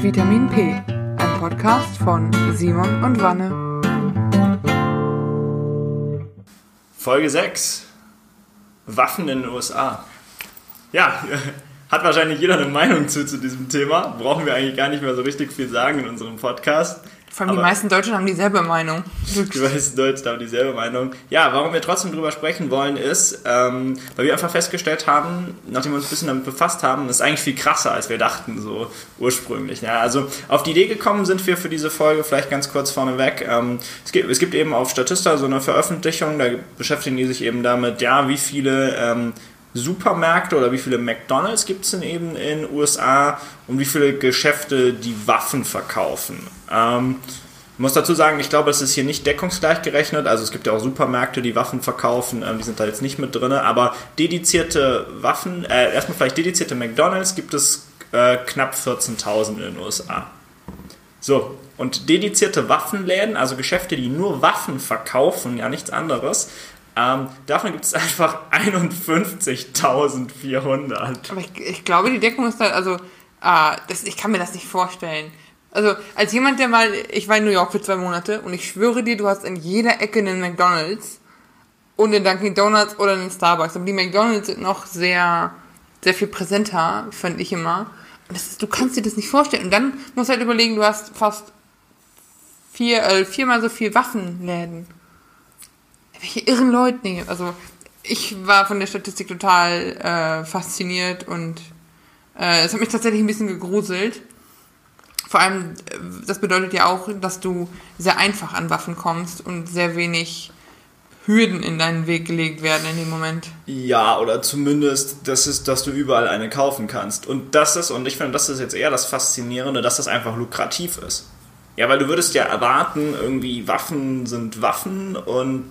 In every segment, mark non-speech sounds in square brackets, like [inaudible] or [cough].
Vitamin P, ein Podcast von Simon und Wanne. Folge 6. Waffen in den USA. Ja, [laughs] hat wahrscheinlich jeder eine Meinung zu, zu diesem Thema. Brauchen wir eigentlich gar nicht mehr so richtig viel sagen in unserem Podcast. Vor allem die meisten Deutschen haben dieselbe Meinung. [laughs] Die meisten Deutschen haben dieselbe Meinung. Ja, warum wir trotzdem drüber sprechen wollen, ist, ähm, weil wir einfach festgestellt haben, nachdem wir uns ein bisschen damit befasst haben, ist eigentlich viel krasser, als wir dachten, so ursprünglich. Ja, also auf die Idee gekommen sind wir für diese Folge, vielleicht ganz kurz vorneweg. Ähm, es, gibt, es gibt eben auf Statista so eine Veröffentlichung, da beschäftigen die sich eben damit, ja, wie viele ähm, Supermärkte oder wie viele McDonalds gibt es denn eben in den USA und wie viele Geschäfte die Waffen verkaufen. Ähm, ich muss dazu sagen, ich glaube, es ist hier nicht deckungsgleich gerechnet. Also es gibt ja auch Supermärkte, die Waffen verkaufen, ähm, die sind da jetzt nicht mit drin. Aber dedizierte Waffen, äh, erstmal vielleicht dedizierte McDonalds gibt es äh, knapp 14.000 in den USA. So, und dedizierte Waffenläden, also Geschäfte, die nur Waffen verkaufen, ja nichts anderes, ähm, davon gibt es einfach 51.400. Aber ich, ich, glaube, die Deckung ist da, also, äh, das, ich kann mir das nicht vorstellen. Also, als jemand, der mal, ich war in New York für zwei Monate und ich schwöre dir, du hast in jeder Ecke einen McDonalds und den Dunkin' Donuts oder einen Starbucks. Aber die McDonalds sind noch sehr, sehr viel präsenter, fand ich immer. Und das ist, du kannst dir das nicht vorstellen. Und dann musst du halt überlegen, du hast fast vier, äh, viermal so viel Waffenläden welche irren Leute, nee, also ich war von der Statistik total äh, fasziniert und äh, es hat mich tatsächlich ein bisschen gegruselt. Vor allem, äh, das bedeutet ja auch, dass du sehr einfach an Waffen kommst und sehr wenig Hürden in deinen Weg gelegt werden in dem Moment. Ja, oder zumindest, das ist, dass du überall eine kaufen kannst. Und das ist, und ich finde, das ist jetzt eher das Faszinierende, dass das einfach lukrativ ist. Ja, weil du würdest ja erwarten, irgendwie Waffen sind Waffen und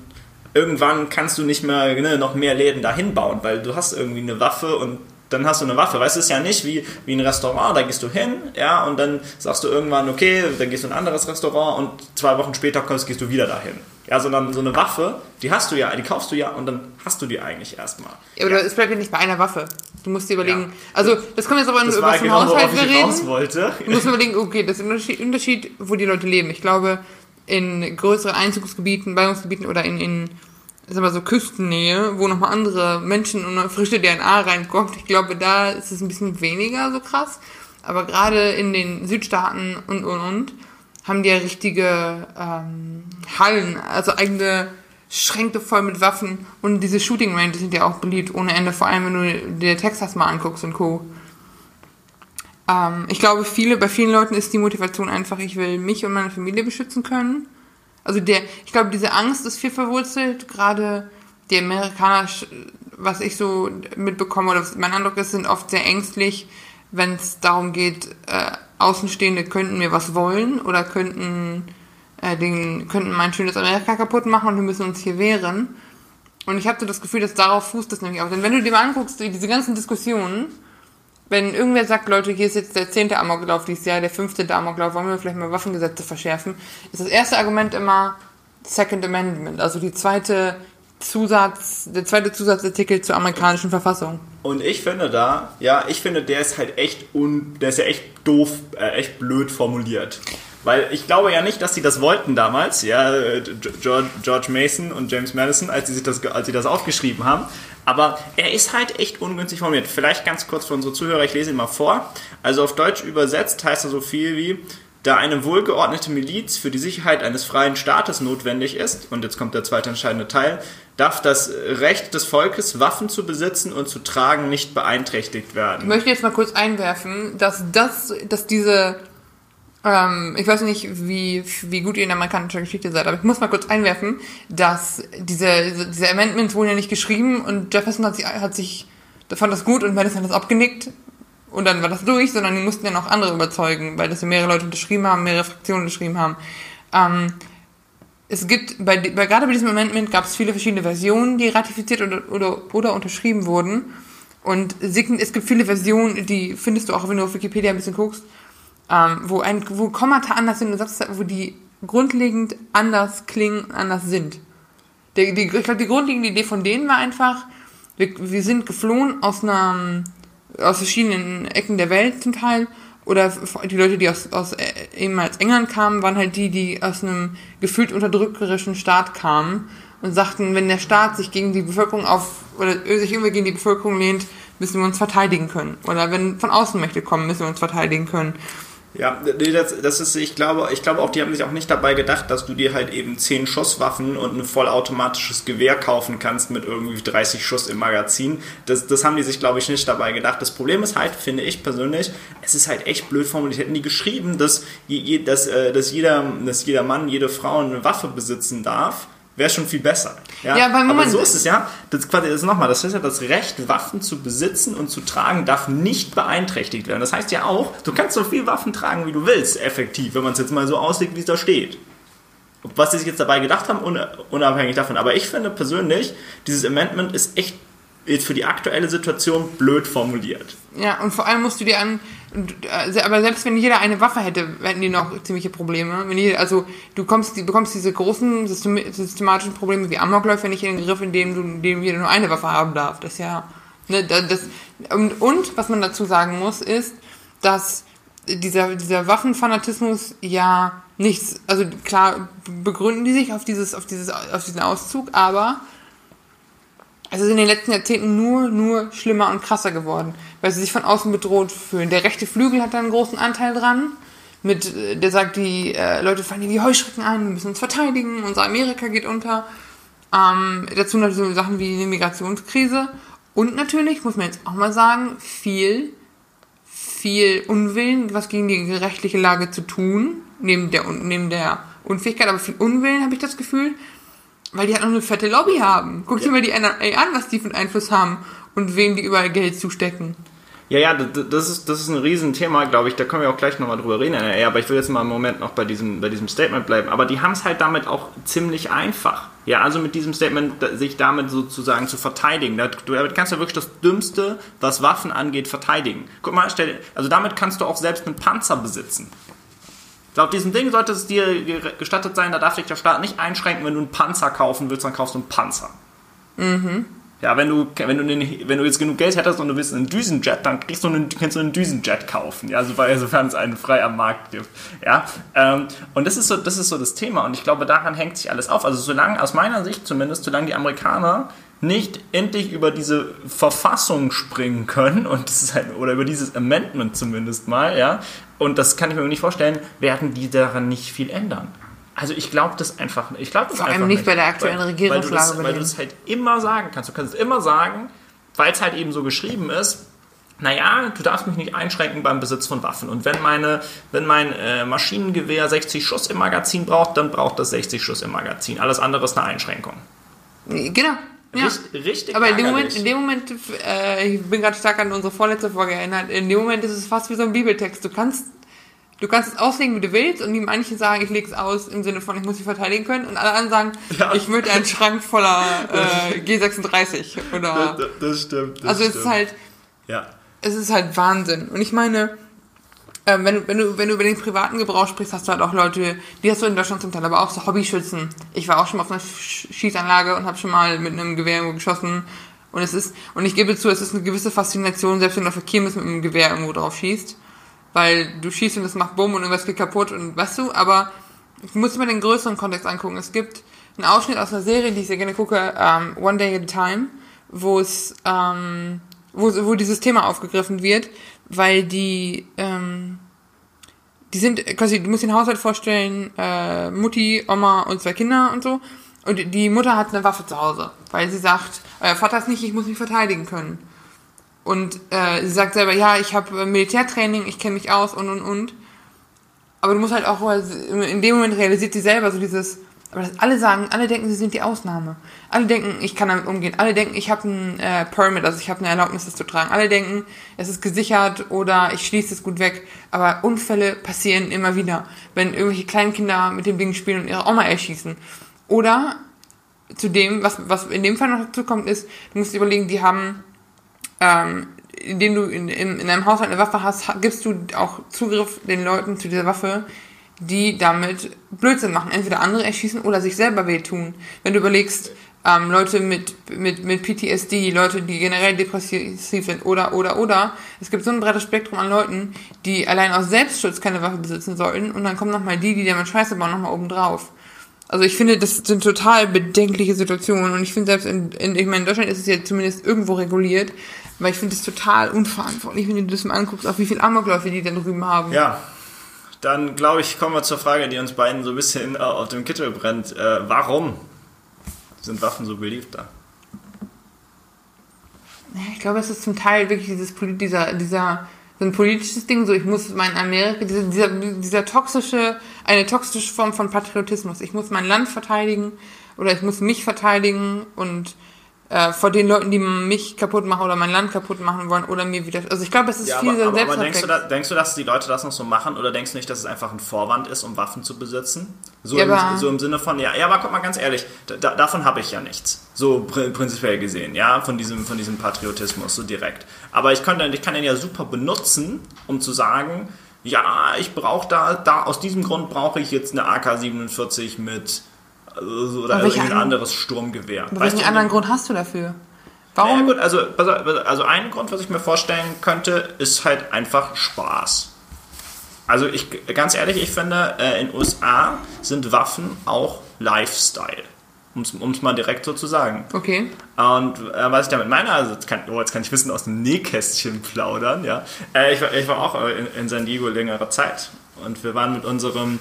irgendwann kannst du nicht mehr ne, noch mehr Läden dahin bauen, weil du hast irgendwie eine Waffe und dann hast du eine Waffe. Weißt du, es ist ja nicht wie, wie ein Restaurant, da gehst du hin, ja, und dann sagst du irgendwann, okay, dann gehst du in ein anderes Restaurant und zwei Wochen später kommst, gehst du wieder dahin. Ja, sondern so eine Waffe, die hast du ja, die kaufst du ja und dann hast du die eigentlich erstmal. Ja, aber ja. es bleibt ja nicht bei einer Waffe. Du musst dir überlegen, ja. also das kommt jetzt aber das über genau, Haushalt wir reden. Wollte. Du musst überlegen, okay, das ist ein Unterschied, wo die Leute leben. Ich glaube, in größeren Einzugsgebieten, Ballungsgebieten oder in, in ist aber so Küstennähe, wo nochmal andere Menschen und frische DNA reinkommt. Ich glaube, da ist es ein bisschen weniger so krass. Aber gerade in den Südstaaten und und und haben die ja richtige ähm, Hallen, also eigene Schränke voll mit Waffen. Und diese Shooting Ranges sind ja auch beliebt ohne Ende, vor allem wenn du dir Texas mal anguckst und Co. Ähm, ich glaube, viele, bei vielen Leuten ist die Motivation einfach, ich will mich und meine Familie beschützen können. Also der, ich glaube, diese Angst ist viel verwurzelt. Gerade die Amerikaner, was ich so mitbekomme oder mein Eindruck ist, sind oft sehr ängstlich, wenn es darum geht, äh, Außenstehende könnten mir was wollen oder könnten, äh, den, könnten mein schönes Amerika kaputt machen und wir müssen uns hier wehren. Und ich habe so das Gefühl, dass darauf fußt das nämlich auch. Denn wenn du dir mal anguckst, diese ganzen Diskussionen, wenn irgendwer sagt, Leute, hier ist jetzt der zehnte Amoklauf dieses Jahr, der fünfte Amoklauf, wollen wir vielleicht mal Waffengesetze verschärfen, ist das erste Argument immer Second Amendment, also die zweite Zusatz, der zweite Zusatzartikel zur amerikanischen Verfassung. Und ich finde da, ja, ich finde, der ist halt echt un, der ist ja echt doof, äh, echt blöd formuliert. Weil ich glaube ja nicht, dass sie das wollten damals, ja, George, George Mason und James Madison, als sie, sich das, als sie das aufgeschrieben haben. Aber er ist halt echt ungünstig formuliert. Vielleicht ganz kurz für unsere Zuhörer, ich lese ihn mal vor. Also auf Deutsch übersetzt heißt er so viel wie, da eine wohlgeordnete Miliz für die Sicherheit eines freien Staates notwendig ist, und jetzt kommt der zweite entscheidende Teil, darf das Recht des Volkes, Waffen zu besitzen und zu tragen, nicht beeinträchtigt werden. Ich möchte jetzt mal kurz einwerfen, dass das, dass diese ähm, ich weiß nicht, wie, wie gut ihr in amerikanischer Geschichte seid, aber ich muss mal kurz einwerfen, dass diese, diese Amendments wurden ja nicht geschrieben und Jefferson hat sich, hat sich fand das gut und Madison hat das abgenickt und dann war das durch, sondern die mussten ja noch andere überzeugen, weil das ja mehrere Leute unterschrieben haben, mehrere Fraktionen unterschrieben haben. Ähm, es gibt, bei, bei, gerade bei diesem Amendment gab es viele verschiedene Versionen, die ratifiziert oder, oder, oder unterschrieben wurden. Und es gibt viele Versionen, die findest du auch, wenn du auf Wikipedia ein bisschen guckst, ähm, wo ein wo Kommata anders sind wo die grundlegend anders klingen, anders sind. Die, die, ich glaube, die grundlegende Idee von denen war einfach, wir, wir sind geflohen aus einer, aus verschiedenen Ecken der Welt zum Teil oder die Leute, die aus, aus äh, ehemals England kamen, waren halt die, die aus einem gefühlt unterdrückerischen Staat kamen und sagten, wenn der Staat sich gegen die Bevölkerung auf oder sich irgendwie gegen die Bevölkerung lehnt, müssen wir uns verteidigen können. Oder wenn von Außenmächte kommen, müssen wir uns verteidigen können. Ja, das, das ist, ich glaube, ich glaube auch, die haben sich auch nicht dabei gedacht, dass du dir halt eben 10 Schusswaffen und ein vollautomatisches Gewehr kaufen kannst mit irgendwie 30 Schuss im Magazin. Das, das haben die sich, glaube ich, nicht dabei gedacht. Das Problem ist halt, finde ich persönlich, es ist halt echt blöd formuliert. Hätten die geschrieben, dass, dass, äh, dass, jeder, dass jeder Mann, jede Frau eine Waffe besitzen darf, wäre schon viel besser. Ja, ja aber so ist es ja. Das, quasi, das nochmal, das heißt ja, das Recht, Waffen zu besitzen und zu tragen, darf nicht beeinträchtigt werden. Das heißt ja auch, du kannst so viel Waffen tragen, wie du willst, effektiv, wenn man es jetzt mal so auslegt, wie es da steht. Was sie sich jetzt dabei gedacht haben, unabhängig davon. Aber ich finde persönlich, dieses Amendment ist echt jetzt für die aktuelle Situation blöd formuliert. Ja, und vor allem musst du dir an, äh, aber selbst wenn jeder eine Waffe hätte, hätten die noch ziemliche Probleme. Wenn die, also du kommst, du bekommst diese großen systematischen Probleme wie Amokläufe nicht in den Griff, indem du, indem jeder nur eine Waffe haben darf. Das ja, ne, das, und, und was man dazu sagen muss, ist, dass dieser, dieser Waffenfanatismus ja nichts, also klar begründen die sich auf dieses, auf dieses, auf diesen Auszug, aber es ist in den letzten Jahrzehnten nur, nur schlimmer und krasser geworden, weil sie sich von außen bedroht fühlen. Der rechte Flügel hat da einen großen Anteil dran. Mit, äh, der sagt, die äh, Leute fallen hier wie Heuschrecken ein, wir müssen uns verteidigen, unser Amerika geht unter. Ähm, dazu natürlich so Sachen wie die Migrationskrise. Und natürlich, muss man jetzt auch mal sagen, viel, viel Unwillen, was gegen die rechtliche Lage zu tun, neben der, neben der Unfähigkeit, aber viel Unwillen, habe ich das Gefühl. Weil die halt noch eine fette Lobby haben. Guck dir mal die NRA an, was die für einen Einfluss haben und wem die überall Geld zustecken. Ja, ja, das ist, das ist ein Riesenthema, glaube ich. Da können wir auch gleich nochmal drüber reden. NRA, aber ich will jetzt mal einen Moment noch bei diesem, bei diesem Statement bleiben. Aber die haben es halt damit auch ziemlich einfach. Ja, also mit diesem Statement sich damit sozusagen zu verteidigen. Damit kannst du wirklich das Dümmste, was Waffen angeht, verteidigen. Guck mal, stell, also damit kannst du auch selbst einen Panzer besitzen. Laut diesem Ding sollte es dir gestattet sein, da darf dich der Staat nicht einschränken, wenn du einen Panzer kaufen willst, dann kaufst du einen Panzer. Mhm. Ja, wenn du, wenn, du den, wenn du jetzt genug Geld hättest und du willst einen Düsenjet, dann kriegst du einen, kannst du einen Düsenjet kaufen, ja, sofern es einen frei am Markt gibt. Ja, ähm, und das ist, so, das ist so das Thema und ich glaube, daran hängt sich alles auf. Also solange, aus meiner Sicht zumindest, solange die Amerikaner nicht endlich über diese Verfassung springen können und das ist halt, oder über dieses Amendment zumindest mal, ja, und das kann ich mir nicht vorstellen, werden die daran nicht viel ändern. Also ich glaube das einfach, ich glaube das Vor allem nicht, bei der aktuellen weil, Regierungslage. Weil du es halt immer sagen kannst. Du kannst es immer sagen, weil es halt eben so geschrieben ist, naja, du darfst mich nicht einschränken beim Besitz von Waffen. Und wenn, meine, wenn mein äh, Maschinengewehr 60 Schuss im Magazin braucht, dann braucht das 60 Schuss im Magazin. Alles andere ist eine Einschränkung. Genau. Ja. Richtig, Aber in dem Moment, in dem Moment äh, ich bin gerade stark an unsere vorletzte Folge erinnert, in dem Moment ist es fast wie so ein Bibeltext. Du kannst, du kannst es auslegen, wie du willst, und die manche sagen, ich lege es aus im Sinne von, ich muss sie verteidigen können, und alle anderen sagen, ja. ich möchte einen Schrank voller äh, G36 oder. Das, das stimmt. Das also stimmt. es ist halt, ja. es ist halt Wahnsinn. Und ich meine, ähm, wenn, du, wenn, du, wenn du über den privaten Gebrauch sprichst, hast du halt auch Leute, die hast du in Deutschland zum Teil, aber auch so Hobbyschützen. Ich war auch schon mal auf einer Schießanlage und habe schon mal mit einem Gewehr irgendwo geschossen. Und es ist, und ich gebe zu, es ist eine gewisse Faszination, selbst wenn du auf Verkehr mit einem Gewehr irgendwo drauf schießt. Weil du schießt und es macht Bumm und irgendwas geht kaputt und weißt du, aber musst dir mal den größeren Kontext angucken. Es gibt einen Ausschnitt aus einer Serie, die ich sehr gerne gucke, um, One Day at a Time, wo es, ähm, wo, wo dieses Thema aufgegriffen wird, weil die, ähm, die sind quasi, du musst den Haushalt vorstellen, äh, Mutti, Oma und zwei Kinder und so. Und die Mutter hat eine Waffe zu Hause, weil sie sagt, euer Vater ist nicht, ich muss mich verteidigen können. Und äh, sie sagt selber, ja, ich habe Militärtraining, ich kenne mich aus und und und. Aber du musst halt auch, in dem Moment realisiert sie selber so dieses, aber das alle sagen, alle denken, sie sind die Ausnahme. Alle denken, ich kann damit umgehen. Alle denken, ich habe ein äh, Permit, also ich habe eine Erlaubnis, das zu tragen. Alle denken, es ist gesichert oder ich schließe es gut weg. Aber Unfälle passieren immer wieder, wenn irgendwelche kleinen Kinder mit dem Ding spielen und ihre Oma erschießen. Oder zu dem, was, was in dem Fall noch dazu kommt, ist, du musst überlegen, die haben, ähm, indem du in, in, in einem Haushalt eine Waffe hast, gibst du auch Zugriff den Leuten zu dieser Waffe, die damit Blödsinn machen. Entweder andere erschießen oder sich selber wehtun. Wenn du überlegst, ähm, Leute mit, mit, mit PTSD, Leute, die generell depressiv sind oder, oder, oder. Es gibt so ein breites Spektrum an Leuten, die allein aus Selbstschutz keine Waffe besitzen sollten und dann kommen nochmal die, die damit Scheiße bauen, nochmal oben drauf. Also ich finde, das sind total bedenkliche Situationen und ich finde selbst in, in, ich meine, in Deutschland ist es ja zumindest irgendwo reguliert, weil ich finde es total unverantwortlich, wenn du das mal anguckst, auf wie viel Amokläufe die da drüben haben. Ja, dann glaube ich, kommen wir zur Frage, die uns beiden so ein bisschen äh, auf dem Kittel brennt. Äh, warum sind Waffen so beliebt da? Ich glaube, es ist zum Teil wirklich dieses dieser, dieser so ein politisches Ding, so ich muss mein Amerika, dieser, dieser, dieser toxische, eine toxische Form von Patriotismus. Ich muss mein Land verteidigen oder ich muss mich verteidigen und äh, vor den Leuten, die mich kaputt machen oder mein Land kaputt machen wollen oder mir wieder. Also ich glaube, es ist ja, viel aber, aber, aber denkst, du da, denkst du, dass die Leute das noch so machen oder denkst du nicht, dass es einfach ein Vorwand ist, um Waffen zu besitzen? So, ja, im, so im Sinne von, ja, ja, aber guck mal ganz ehrlich, da, davon habe ich ja nichts. So pr prinzipiell gesehen, ja, von diesem, von diesem Patriotismus, so direkt. Aber ich kann, ich kann den ja super benutzen, um zu sagen, ja, ich brauche da, da, aus diesem Grund brauche ich jetzt eine AK-47 mit also, oder irgendein anderes Sturmgewehr. Aber welchen anderen Grund hast du dafür? Warum? Naja, gut, also, also ein Grund, was ich mir vorstellen könnte, ist halt einfach Spaß. Also ich, ganz ehrlich, ich finde, äh, in USA sind Waffen auch Lifestyle. Um es mal direkt so zu sagen. Okay. Und äh, was ich damit meine, also jetzt kann, oh, jetzt kann ich Wissen aus dem Nähkästchen plaudern, ja. Äh, ich, war, ich war auch in, in San Diego längere Zeit und wir waren mit unserem,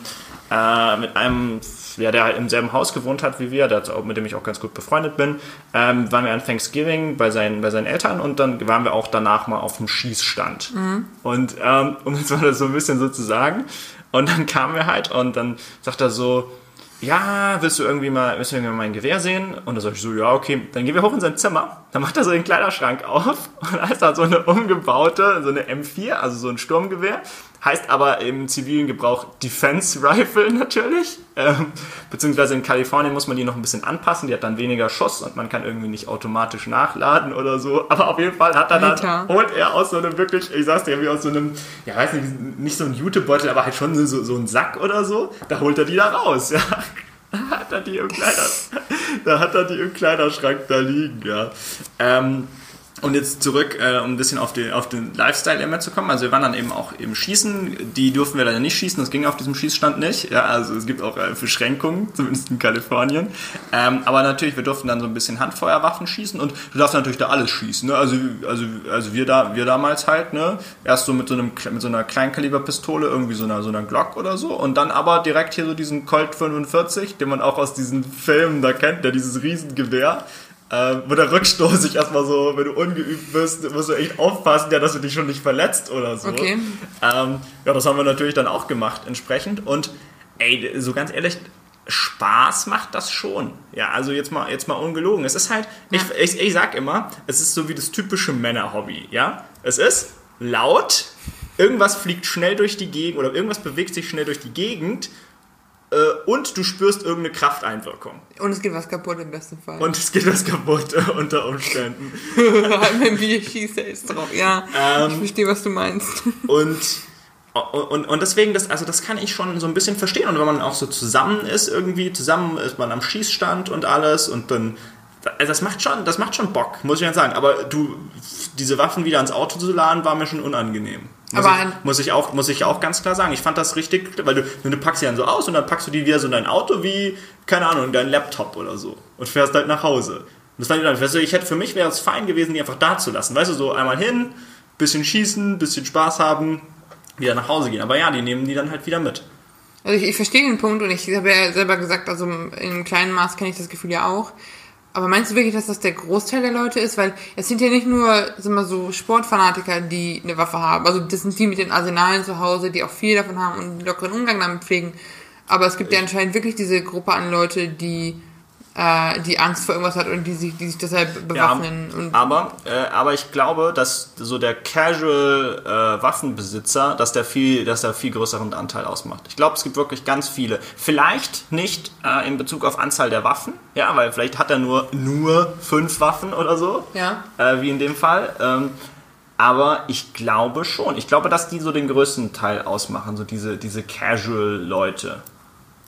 äh, mit einem ja, der halt im selben Haus gewohnt hat wie wir, der, mit dem ich auch ganz gut befreundet bin, ähm, waren wir an Thanksgiving bei seinen, bei seinen Eltern und dann waren wir auch danach mal auf dem Schießstand. Mhm. Und ähm, um jetzt mal das so ein bisschen so zu sagen, und dann kamen wir halt und dann sagt er so, ja, willst du irgendwie mal, willst du irgendwie mal mein Gewehr sehen? Und dann sag ich so, ja, okay. Dann gehen wir hoch in sein Zimmer. Dann macht er so den Kleiderschrank auf [laughs] und da ist da so eine umgebaute, so eine M4, also so ein Sturmgewehr heißt aber im zivilen Gebrauch Defense Rifle [laughs] natürlich. Ähm, beziehungsweise in Kalifornien muss man die noch ein bisschen anpassen, die hat dann weniger Schuss und man kann irgendwie nicht automatisch nachladen oder so. [laughs] Aber auf jeden Fall hat er dann, holt er aus so einem wirklich, ich sag's dir, wie aus so einem, ja weiß nicht, nicht so ein Jutebeutel, aber halt schon so, so ein Sack oder so, da holt er die da raus, [laughs] ja. Da hat er die im Kleider, da hat er die im Kleiderschrank da liegen, ja. Ähm, und jetzt zurück, äh, um ein bisschen auf, die, auf den Lifestyle immer zu kommen. Also wir waren dann eben auch im Schießen. Die durften wir leider nicht schießen, das ging auf diesem Schießstand nicht. Ja, also es gibt auch äh, Beschränkungen, [laughs] zumindest in Kalifornien. Ähm, aber natürlich, wir durften dann so ein bisschen Handfeuerwaffen schießen und du darfst natürlich da alles schießen. Ne? Also, also, also wir, da, wir damals halt, ne? Erst so mit so, einem, mit so einer Kleinkaliberpistole, irgendwie so einer, so einer Glock oder so. Und dann aber direkt hier so diesen Colt 45, den man auch aus diesen Filmen da kennt, der dieses Riesengewehr äh, wo der Rückstoß sich erstmal so, wenn du ungeübt bist, musst du echt aufpassen, ja, dass du dich schon nicht verletzt oder so. Okay. Ähm, ja, das haben wir natürlich dann auch gemacht entsprechend. Und ey, so ganz ehrlich, Spaß macht das schon. Ja, also jetzt mal, jetzt mal ungelogen. Es ist halt, ja. ich, ich, ich sag immer, es ist so wie das typische Männerhobby. Ja, es ist laut, irgendwas fliegt schnell durch die Gegend oder irgendwas bewegt sich schnell durch die Gegend äh, und du spürst irgendeine Krafteinwirkung. Und es geht was kaputt im besten Fall. Und es geht was kaputt äh, unter Umständen. [laughs] Wenn wir schießen ist drauf. Ja, ähm, ich verstehe, was du meinst. [laughs] Und und, und deswegen, das, also das kann ich schon so ein bisschen verstehen. Und wenn man auch so zusammen ist, irgendwie, zusammen ist man am Schießstand und alles und dann also das macht schon, das macht schon Bock, muss ich ja sagen. Aber du, diese Waffen wieder ans Auto zu laden, war mir schon unangenehm. Muss, aber ich, muss ich auch, muss ich auch ganz klar sagen. Ich fand das richtig, weil du, du packst sie dann so aus und dann packst du die wieder so in dein Auto wie, keine Ahnung, in dein Laptop oder so und fährst halt nach Hause. Und das fand ich dann, weißt du, ich hätte, für mich wäre es fein gewesen, die einfach da zu lassen. Weißt du, so einmal hin, bisschen schießen, bisschen Spaß haben, wieder nach Hause gehen. Aber ja, die nehmen die dann halt wieder mit. Also ich, ich verstehe den Punkt und ich habe ja selber gesagt, also in kleinem Maß kenne ich das Gefühl ja auch. Aber meinst du wirklich, dass das der Großteil der Leute ist? Weil es sind ja nicht nur sind wir so Sportfanatiker, die eine Waffe haben. Also das sind die mit den Arsenalen zu Hause, die auch viel davon haben und einen lockeren Umgang damit pflegen. Aber es gibt ja anscheinend wirklich diese Gruppe an Leute, die äh, die Angst vor irgendwas hat und die sich, die sich deshalb bewaffnen. Ja, aber, äh, aber ich glaube, dass so der Casual äh, Waffenbesitzer, dass der viel, dass der viel größeren Anteil ausmacht. Ich glaube, es gibt wirklich ganz viele. Vielleicht nicht äh, in Bezug auf Anzahl der Waffen, ja, weil vielleicht hat er nur nur fünf Waffen oder so, ja. Äh, wie in dem Fall. Ähm, aber ich glaube schon. Ich glaube, dass die so den größten Teil ausmachen, so diese, diese Casual-Leute.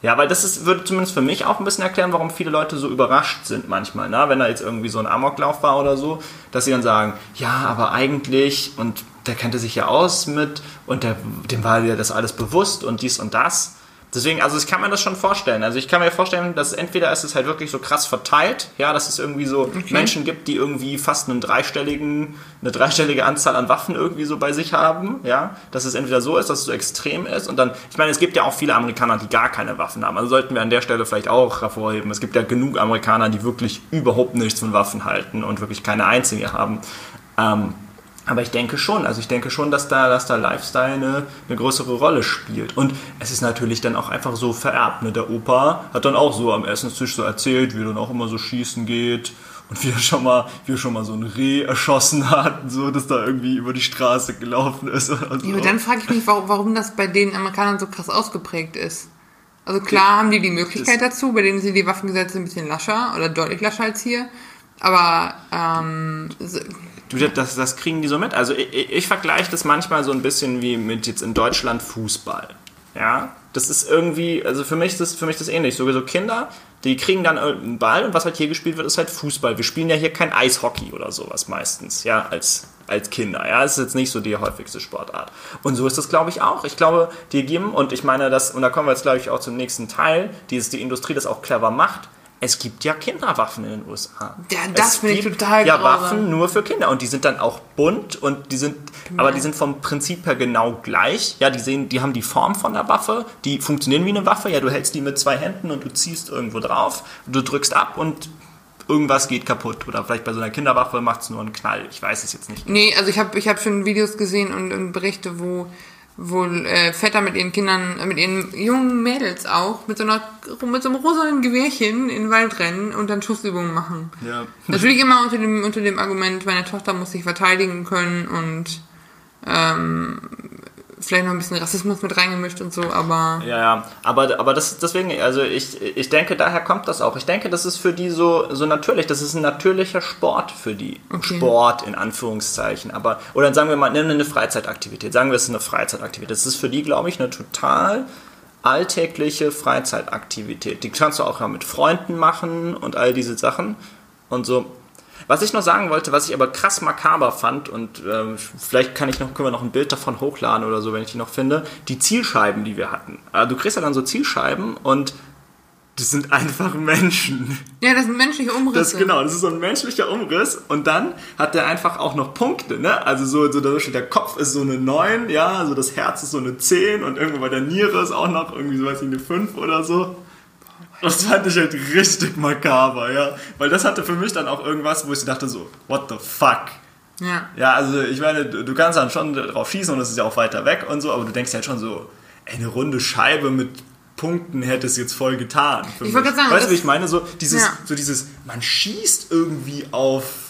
Ja, weil das ist, würde zumindest für mich auch ein bisschen erklären, warum viele Leute so überrascht sind manchmal, ne? wenn da jetzt irgendwie so ein Amoklauf war oder so, dass sie dann sagen, ja, aber eigentlich, und der kannte sich ja aus mit, und der, dem war ja das alles bewusst und dies und das. Deswegen, also ich kann mir das schon vorstellen. Also ich kann mir vorstellen, dass entweder ist es halt wirklich so krass verteilt, ja, dass es irgendwie so okay. Menschen gibt, die irgendwie fast einen dreistelligen, eine dreistellige Anzahl an Waffen irgendwie so bei sich haben, ja, dass es entweder so ist, dass es so extrem ist und dann, ich meine, es gibt ja auch viele Amerikaner, die gar keine Waffen haben. Also sollten wir an der Stelle vielleicht auch hervorheben. Es gibt ja genug Amerikaner, die wirklich überhaupt nichts von Waffen halten und wirklich keine einzige haben. Ähm, aber ich denke schon, also ich denke schon, dass da, dass da Lifestyle eine, eine größere Rolle spielt. Und es ist natürlich dann auch einfach so vererbt. Ne? Der Opa hat dann auch so am Essenstisch so erzählt, wie er dann auch immer so schießen geht und wie er schon mal, wie er schon mal so ein Reh erschossen hat, so dass da irgendwie über die Straße gelaufen ist. Oder so. Ja, aber dann frage ich mich, warum, warum das bei den Amerikanern so krass ausgeprägt ist. Also klar haben die die Möglichkeit dazu, bei denen sind die Waffengesetze ein bisschen lascher oder deutlich lascher als hier. Aber ähm, Das, das kriegen die so mit. Also ich, ich vergleiche das manchmal so ein bisschen wie mit jetzt in Deutschland Fußball. Ja, das ist irgendwie, also für mich ist das, für mich das ähnlich. So, so Kinder, die kriegen dann einen Ball und was halt hier gespielt wird, ist halt Fußball. Wir spielen ja hier kein Eishockey oder sowas meistens, ja, als, als Kinder. Ja, das ist jetzt nicht so die häufigste Sportart. Und so ist das, glaube ich, auch. Ich glaube, die geben, und ich meine, das, und da kommen wir jetzt, glaube ich, auch zum nächsten Teil, die, ist die Industrie das auch clever macht es gibt ja Kinderwaffen in den USA. Ja, das finde ich total Ja, grausam. Waffen nur für Kinder und die sind dann auch bunt und die sind, genau. aber die sind vom Prinzip her genau gleich. Ja, die sehen, die haben die Form von der Waffe, die funktionieren wie eine Waffe. Ja, du hältst die mit zwei Händen und du ziehst irgendwo drauf, du drückst ab und irgendwas geht kaputt. Oder vielleicht bei so einer Kinderwaffe macht es nur einen Knall. Ich weiß es jetzt nicht. Nee, also ich habe ich hab schon Videos gesehen und, und Berichte, wo wo äh, Väter mit ihren Kindern, äh, mit ihren jungen Mädels auch, mit so einer mit so einem rosanen Gewehrchen in den Wald rennen und dann Schussübungen machen. Ja. Natürlich immer unter dem, unter dem Argument, meine Tochter muss sich verteidigen können und ähm, vielleicht noch ein bisschen Rassismus mit reingemischt und so, aber. Ja, ja. Aber, aber das, deswegen, also ich, ich denke, daher kommt das auch. Ich denke, das ist für die so, so natürlich. Das ist ein natürlicher Sport für die. Okay. Sport in Anführungszeichen. Aber, oder sagen wir mal, nimm eine Freizeitaktivität. Sagen wir, es ist eine Freizeitaktivität. Das ist für die, glaube ich, eine total alltägliche Freizeitaktivität. Die kannst du auch ja mit Freunden machen und all diese Sachen. Und so, was ich noch sagen wollte, was ich aber krass makaber fand und äh, vielleicht kann ich noch, können wir noch ein Bild davon hochladen oder so, wenn ich die noch finde, die Zielscheiben, die wir hatten. Also du kriegst ja dann so Zielscheiben und das sind einfach Menschen. Ja, das sind menschliche Umrisse. Das, genau, das ist so ein menschlicher Umriss und dann hat der einfach auch noch Punkte, ne? Also so, so der Kopf ist so eine 9, ja, also das Herz ist so eine 10 und irgendwo bei der Niere ist auch noch irgendwie so weiß ich eine 5 oder so. Das fand ich halt richtig makaber, ja. Weil das hatte für mich dann auch irgendwas, wo ich dachte so, what the fuck? Ja. Ja, also ich meine, du kannst dann schon drauf schießen und es ist ja auch weiter weg und so, aber du denkst halt schon so, ey, eine runde Scheibe mit Punkten hätte es jetzt voll getan. ich wollte gerade sagen, weißt du, wie ich meine? So dieses, ja. so dieses, man schießt irgendwie auf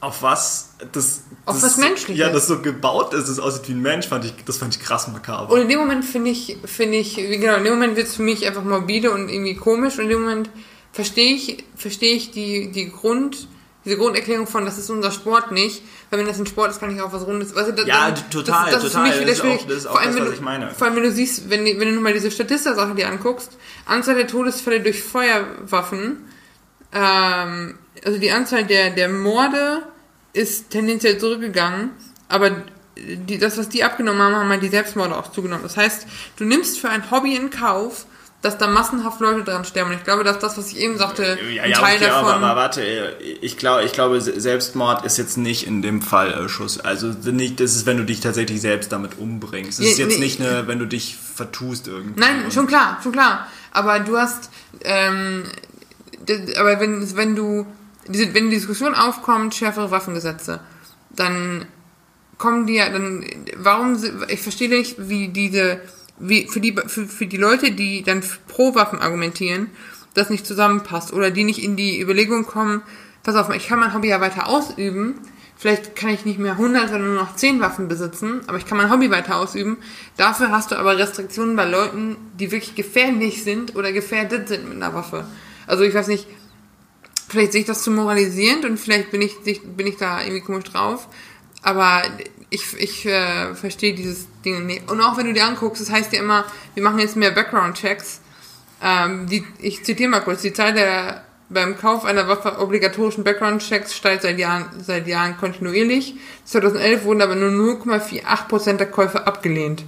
auf was das, auf das, was menschliches. Ja, das so gebaut ist, das aussieht wie ein Mensch, fand ich, das fand ich krass makaber. Und in dem Moment finde ich, finde ich, genau, in dem Moment wird es für mich einfach morbide und irgendwie komisch und in dem Moment verstehe ich, verstehe ich die, die Grund, diese Grunderklärung von, das ist unser Sport nicht, weil wenn das ein Sport ist, kann ich auch was Rundes. Weißt du, das, ja, total, das, das total. Ist für mich das, ist auch, das ist auch vor allem, das, was ich meine. Vor allem, wenn du siehst, wenn, wenn du nur mal diese Statistik-Sache dir anguckst, Anzahl der Todesfälle durch Feuerwaffen, ähm, also die Anzahl der, der Morde ist tendenziell zurückgegangen, aber die, das, was die abgenommen haben, haben halt die Selbstmorde auch zugenommen. Das heißt, du nimmst für ein Hobby in Kauf, dass da massenhaft Leute dran sterben. Und ich glaube, dass das, was ich eben sagte, ja, ein ja, Teil okay, davon. Aber, aber warte, ich glaube, ich glaube, Selbstmord ist jetzt nicht in dem Fall äh, Schuss. Also nicht, das ist, wenn du dich tatsächlich selbst damit umbringst. Das ist jetzt nee, nicht eine, wenn du dich vertust irgendwie. Nein, schon klar, schon klar. Aber du hast, ähm, aber wenn, wenn du, wenn die Diskussion aufkommt, schärfere Waffengesetze, dann kommen die ja, dann, warum, ich verstehe nicht, wie diese, wie, für die, für, für die Leute, die dann pro Waffen argumentieren, das nicht zusammenpasst oder die nicht in die Überlegung kommen, pass auf, ich kann mein Hobby ja weiter ausüben, vielleicht kann ich nicht mehr 100, sondern nur noch 10 Waffen besitzen, aber ich kann mein Hobby weiter ausüben. Dafür hast du aber Restriktionen bei Leuten, die wirklich gefährlich sind oder gefährdet sind mit einer Waffe. Also ich weiß nicht, vielleicht sehe ich das zu moralisierend und vielleicht bin ich, bin ich da irgendwie komisch drauf. Aber ich, ich äh, verstehe dieses Ding nicht. Und auch wenn du dir anguckst, das heißt ja immer, wir machen jetzt mehr Background-Checks. Ähm, die, ich zitiere mal kurz, die Zahl der beim Kauf einer Waffe obligatorischen Background-Checks steigt seit Jahren, seit Jahren kontinuierlich. 2011 wurden aber nur 0,48% der Käufe abgelehnt.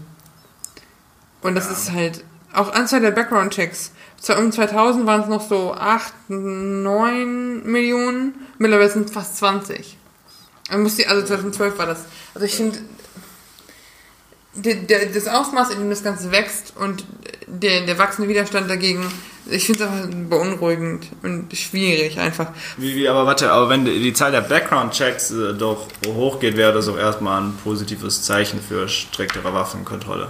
Und das ja. ist halt auch Anzahl der Background-Checks. Um 2000 waren es noch so 8, 9 Millionen. Mittlerweile sind es fast 20. Also 2012 war das. Also ich finde, das Ausmaß, in dem das Ganze wächst und der, der wachsende Widerstand dagegen, ich finde es einfach beunruhigend und schwierig einfach. Wie, wie, aber warte, aber wenn die, die Zahl der Background-Checks äh, doch hochgeht, wäre das auch erstmal ein positives Zeichen für striktere Waffenkontrolle.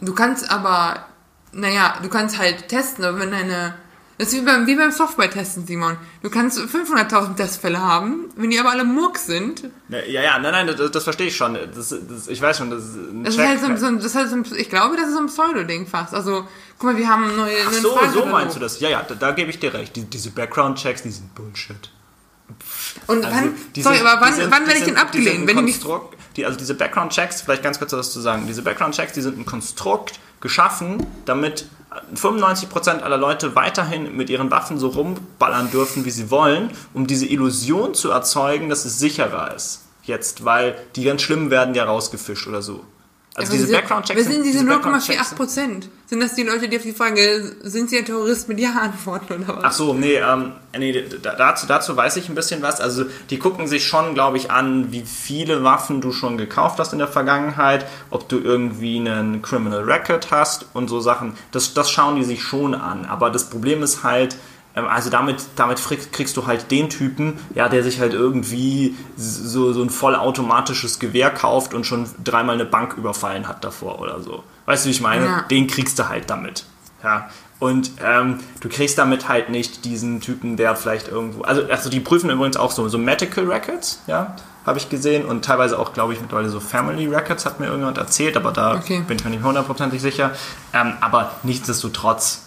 Du kannst aber, naja, du kannst halt testen, aber wenn deine das ist wie beim, wie beim Software-Testen, Simon. Du kannst 500.000 Testfälle haben, wenn die aber alle Murks sind. Ja, ja, nein, nein, das, das verstehe ich schon. Das, das, ich weiß schon, das ist ein das Ist halt so, so, das ist halt so ein, Ich glaube, das ist so ein Pseudo-Ding fast. Also, guck mal, wir haben neue. Ach so, so meinst du das. Ja, ja, da, da gebe ich dir recht. Die, diese Background-Checks, die sind Bullshit. Und also, wann, sorry, aber wann, sind, wann werde ich denn abgelehnt? Wenn Konstrukt, die, also diese Background-Checks, vielleicht ganz kurz was zu sagen. Diese Background-Checks, die sind ein Konstrukt geschaffen, damit 95% aller Leute weiterhin mit ihren Waffen so rumballern dürfen, wie sie wollen, um diese Illusion zu erzeugen, dass es sicherer ist. Jetzt, weil die ganz schlimmen werden ja rausgefischt oder so. Also diese, diese Background-Checks. Wer sind diese, diese 0,48 Prozent? Sind das die Leute, die auf die Frage, sind sie ein Terrorist mit Ja antworten oder was? Ach so, nee, ähm, nee dazu, dazu weiß ich ein bisschen was. Also die gucken sich schon, glaube ich, an, wie viele Waffen du schon gekauft hast in der Vergangenheit, ob du irgendwie einen Criminal Record hast und so Sachen. Das, das schauen die sich schon an. Aber das Problem ist halt, also damit, damit kriegst du halt den Typen, ja, der sich halt irgendwie so, so ein vollautomatisches Gewehr kauft und schon dreimal eine Bank überfallen hat davor oder so. Weißt du, wie ich meine? Ja. Den kriegst du halt damit. Ja. Und ähm, du kriegst damit halt nicht diesen Typen, der vielleicht irgendwo. Also, also die prüfen übrigens auch so, so Medical Records, ja, habe ich gesehen. Und teilweise auch, glaube ich, mittlerweile so Family Records, hat mir irgendjemand erzählt, aber da okay. bin ich mir nicht hundertprozentig sicher. Ähm, aber nichtsdestotrotz,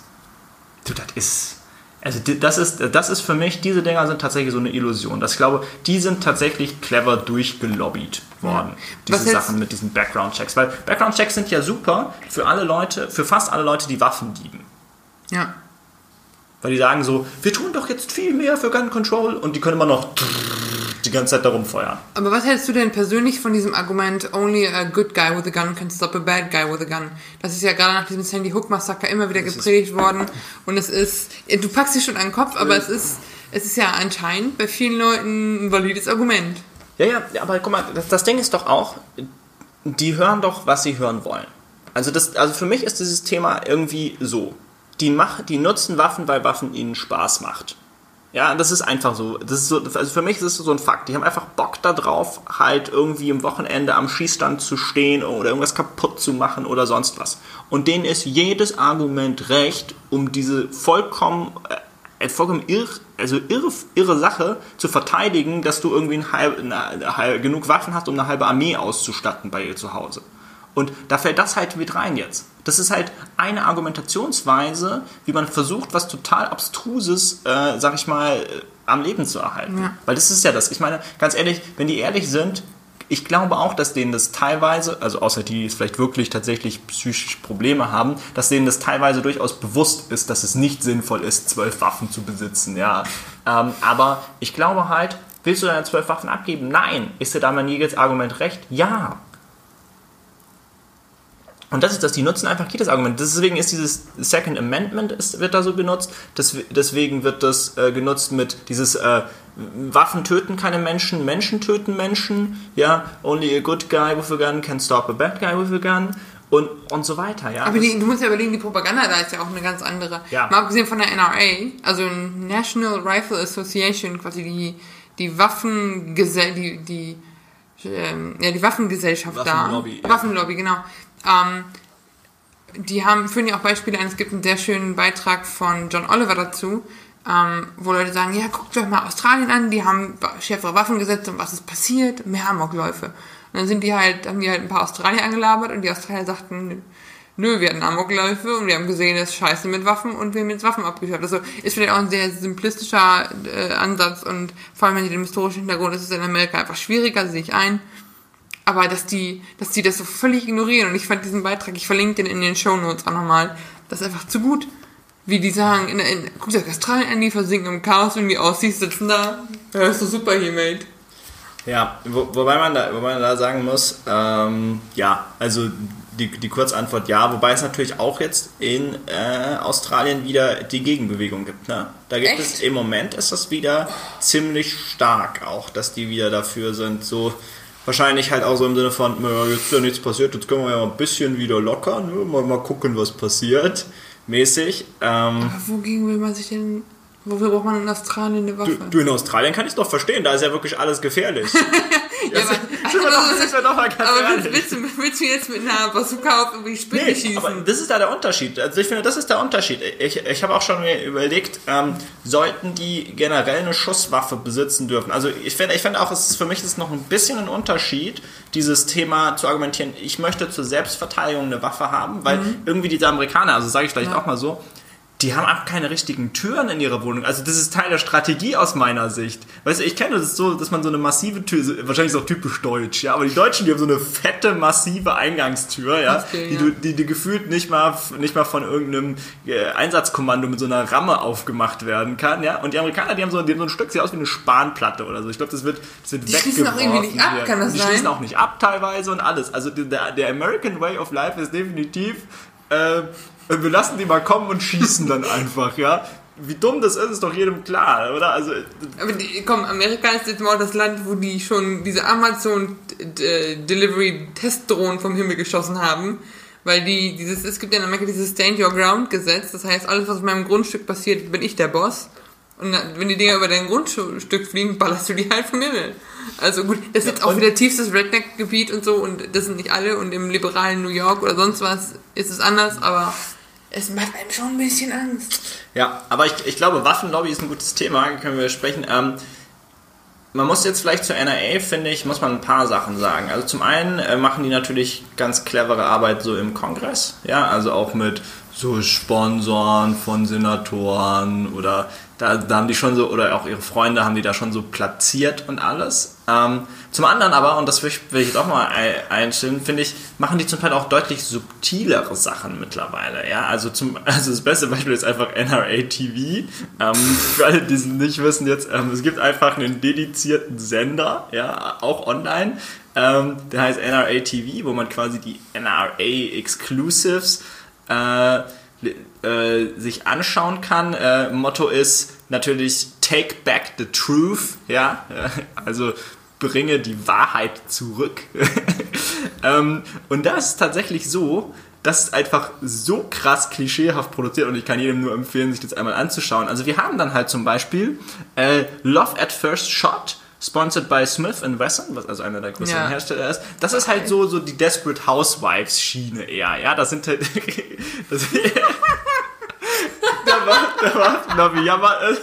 du, das ist also das ist, das ist für mich, diese Dinger sind tatsächlich so eine Illusion. Das, ich glaube, die sind tatsächlich clever durchgelobbyt worden. Ja. Diese Sachen mit diesen Background-Checks. Weil Background-Checks sind ja super für alle Leute, für fast alle Leute, die Waffen lieben. Ja. Weil die sagen so, wir tun doch jetzt viel mehr für Gun Control und die können immer noch die ganze Zeit darum feuern. Aber was hältst du denn persönlich von diesem Argument, only a good guy with a gun can stop a bad guy with a gun? Das ist ja gerade nach diesem Sandy Hook Massaker immer wieder das gepredigt worden und es ist, du packst dich schon an den Kopf, aber es ist, es ist ja anscheinend bei vielen Leuten ein valides Argument. Ja, ja, aber guck mal, das, das Ding ist doch auch, die hören doch, was sie hören wollen. Also das, also für mich ist dieses Thema irgendwie so die, mach, die nutzen Waffen, weil Waffen ihnen Spaß macht. Ja, das ist einfach so. Das ist so. Also für mich ist es so ein Fakt. Die haben einfach Bock darauf, halt irgendwie im Wochenende am Schießstand zu stehen oder irgendwas kaputt zu machen oder sonst was. Und denen ist jedes Argument recht, um diese vollkommen, äh, vollkommen irr, also irre, irre Sache zu verteidigen, dass du irgendwie ein halb, eine, eine, genug Waffen hast, um eine halbe Armee auszustatten bei ihr zu Hause. Und da fällt das halt mit rein jetzt. Das ist halt eine Argumentationsweise, wie man versucht, was total Abstruses, äh, sag ich mal, am Leben zu erhalten. Ja. Weil das ist ja das. Ich meine, ganz ehrlich, wenn die ehrlich sind, ich glaube auch, dass denen das teilweise, also außer die, die vielleicht wirklich tatsächlich psychische Probleme haben, dass denen das teilweise durchaus bewusst ist, dass es nicht sinnvoll ist, zwölf Waffen zu besitzen, ja. Ähm, aber ich glaube halt, willst du deine zwölf Waffen abgeben? Nein. Ist dir da mein jedes Argument recht? Ja. Und das ist das, die nutzen einfach jedes Argument. Deswegen ist dieses Second Amendment ist, wird da so benutzt. Das, deswegen wird das äh, genutzt mit dieses äh, Waffen töten keine Menschen, Menschen töten Menschen. Ja, only a good guy with a gun can stop a bad guy with a gun. Und, und so weiter, ja. Aber die, du musst ja überlegen, die Propaganda da ist ja auch eine ganz andere. Ja. Mal abgesehen von der NRA, also National Rifle Association, quasi die, die Waffengesell, die, die, ähm, ja, die Waffengesellschaft Waffenlobby, da. Ja. Waffenlobby, genau ähm, die haben, führen ja auch Beispiele ein. Es gibt einen sehr schönen Beitrag von John Oliver dazu, ähm, wo Leute sagen, ja, guckt euch mal Australien an, die haben schärfere Waffengesetze und was ist passiert? Mehr Amokläufe. Und dann sind die halt, haben die halt ein paar Australier angelabert und die Australier sagten, nö, wir hatten Amokläufe und wir haben gesehen, das ist scheiße mit Waffen und wir haben jetzt Waffen abgeschafft. Also ist vielleicht auch ein sehr simplistischer äh, Ansatz und vor allem wenn ihr den historischen Hintergrund ist es in Amerika einfach schwieriger, sehe ich ein. Aber dass die, dass die das so völlig ignorieren und ich fand diesen Beitrag, ich verlinke den in den Show Notes auch nochmal, das ist einfach zu gut. Wie die sagen, in, in, guck dir Australien an, die versinken im Chaos die aussiehst, sitzen da. Ja, ist doch super hier, Mate. Ja, wo, wobei, man da, wobei man da sagen muss, ähm, ja, also die, die Kurzantwort ja, wobei es natürlich auch jetzt in äh, Australien wieder die Gegenbewegung gibt. Ne? Da gibt Echt? es im Moment ist das wieder ziemlich stark auch, dass die wieder dafür sind, so wahrscheinlich halt auch so im Sinne von, jetzt ist ja nichts passiert, jetzt können wir ja ein bisschen wieder lockern, ne? mal, mal gucken, was passiert, mäßig. Ähm, Aber wogegen will man sich denn, wofür braucht man in Australien eine Waffe? du, du in Australien kann ich es doch verstehen, da ist ja wirklich alles gefährlich. [laughs] ja, aber, Sind wir doch, sind wir doch mal ganz aber ehrlich. willst, willst, du, willst du jetzt mit einer Bazooka auf irgendwie Spinnen Nee, schießen? aber das ist da der Unterschied. Also ich finde, das ist der Unterschied. Ich, ich habe auch schon mir überlegt, ähm, sollten die generell eine Schusswaffe besitzen dürfen? Also ich finde ich finde auch, es ist für mich ist noch ein bisschen ein Unterschied, dieses Thema zu argumentieren, ich möchte zur Selbstverteidigung eine Waffe haben, weil irgendwie diese Amerikaner, also sage ich vielleicht Mhm. Ja. auch mal so, die haben einfach keine richtigen Türen in ihrer Wohnung. Also das ist Teil der Strategie aus meiner Sicht. Weißt du, ich kenne das so, dass man so eine massive Tür, wahrscheinlich ist es auch typisch deutsch, ja, aber die Deutschen, die haben so eine fette, massive Eingangstür, ja, Okay, die, ja. du, die, die gefühlt nicht mal, nicht mal von irgendeinem äh, Einsatzkommando mit so einer Ramme aufgemacht werden kann, ja. Und die Amerikaner, die haben so, die haben so ein Stück, sieht aus wie eine Spanplatte oder so. Ich glaube, das wird, das wird Die schließen auch irgendwie nicht ab, kann das die sein? schließen auch nicht ab teilweise und alles. Also der, der American Way of Life ist definitiv, äh, wir lassen die mal kommen und schießen dann einfach, ja. Wie dumm das ist, ist doch jedem klar, oder? Also, Aber die, komm, Amerika ist jetzt mal das Land, wo die schon diese Amazon äh, Delivery Testdrohnen vom Himmel geschossen haben. Weil die, dieses, es gibt ja in Amerika dieses Stand Your Ground Gesetz. Das heißt, alles, was auf meinem Grundstück passiert, bin ich der Boss. Und wenn die Dinger über dein Grundstück fliegen, ballerst du die halt vom Himmel. Also gut, das ist jetzt auch wieder tiefstes Redneck-Gebiet und so und das sind nicht alle und im liberalen New York oder sonst was ist es anders, aber es macht einem schon ein bisschen Angst. Ja, aber ich, ich glaube, Waffenlobby ist ein gutes Thema, können wir sprechen. Ähm, man muss jetzt vielleicht zur NRA, finde ich, muss man ein paar Sachen sagen. Also zum einen äh, machen die natürlich ganz clevere Arbeit so im Kongress, ja, also auch mit so Sponsoren von Senatoren oder da, da haben die schon so, oder auch ihre Freunde haben die da schon so platziert und alles. Ähm, zum anderen aber, und das will ich, will ich jetzt auch mal ei- einstellen, finde ich, machen die zum Teil auch deutlich subtilere Sachen mittlerweile. Ja, also zum, [laughs] also das beste Beispiel ist einfach NRA TV. Ähm, für alle, die es nicht wissen jetzt, ähm, es gibt einfach einen dedizierten Sender, ja, auch online. Ähm, der heißt NRA TV, wo man quasi die NRA Exclusives äh, äh, sich anschauen kann. Äh, Motto ist natürlich Take Back the Truth, ja, also bringe die Wahrheit zurück. [laughs] ähm, und das ist tatsächlich so, das ist einfach so krass klischeehaft produziert und ich kann jedem nur empfehlen, sich das einmal anzuschauen. Also wir haben dann halt zum Beispiel äh, Love at First Shot, sponsored by Smith Wesson, was also einer der größten Ja. Hersteller ist. Das ist halt so, so die Desperate Housewives Schiene eher, ja, das sind halt, [laughs] das, da war, da war, Navi, ja, aber es,